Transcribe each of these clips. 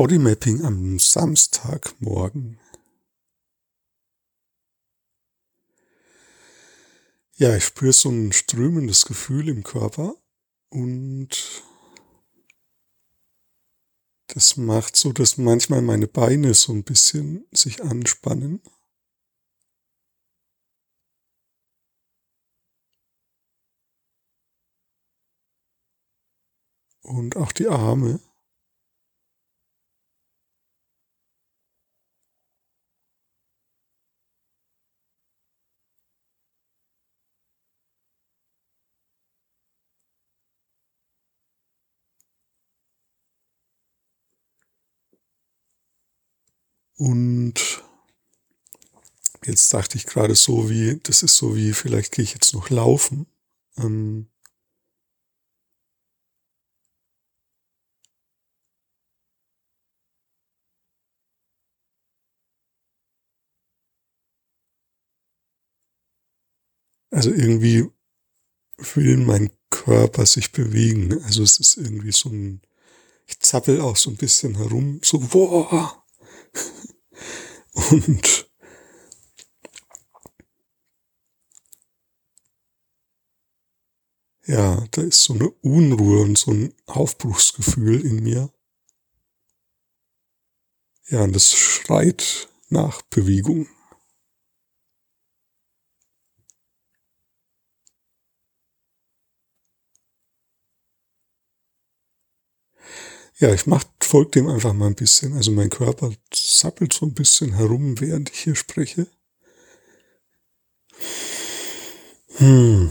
Bodymapping am Samstagmorgen. Ja, ich spüre so ein strömendes Gefühl im Körper und das macht so, dass manchmal meine Beine so ein bisschen sich anspannen. Und auch die Arme. Und jetzt dachte ich gerade so wie, das ist so wie, vielleicht gehe ich jetzt noch laufen. Ähm also irgendwie will mein Körper sich bewegen. Also es ist irgendwie so ein, ich zappel auch so ein bisschen herum, so, boah, und ja, da ist so eine Unruhe und so ein Aufbruchsgefühl in mir. Ja, und das schreit nach Bewegung. Ja, ich mach, folge dem einfach mal ein bisschen. Also mein Körper zappelt so ein bisschen herum, während ich hier spreche. Hm.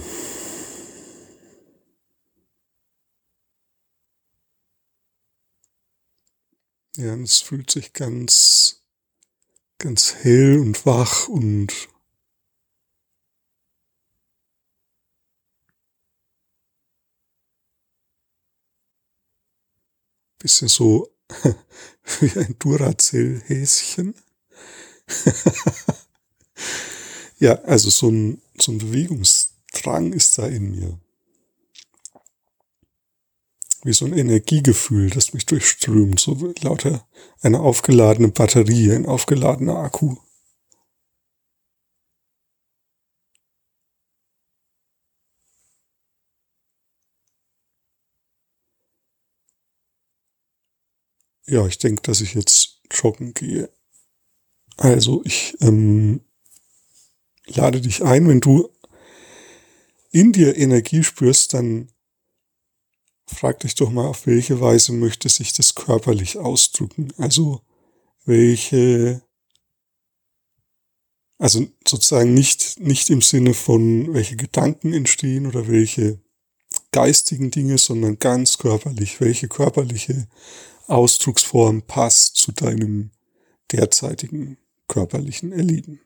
Ja, und es fühlt sich ganz, ganz hell und wach und bisschen so wie ein Duracell-Häschen. ja, also so ein, so ein Bewegungsdrang ist da in mir. Wie so ein Energiegefühl, das mich durchströmt, so lauter eine aufgeladene Batterie, ein aufgeladener Akku. Ja, ich denke, dass ich jetzt joggen gehe. Also ich ähm, lade dich ein, wenn du in dir Energie spürst, dann frag dich doch mal, auf welche Weise möchte sich das körperlich ausdrücken. Also welche, also sozusagen nicht, nicht im Sinne von welche Gedanken entstehen oder welche geistigen Dinge, sondern ganz körperlich, welche körperliche Ausdrucksform passt zu deinem derzeitigen körperlichen Erleben.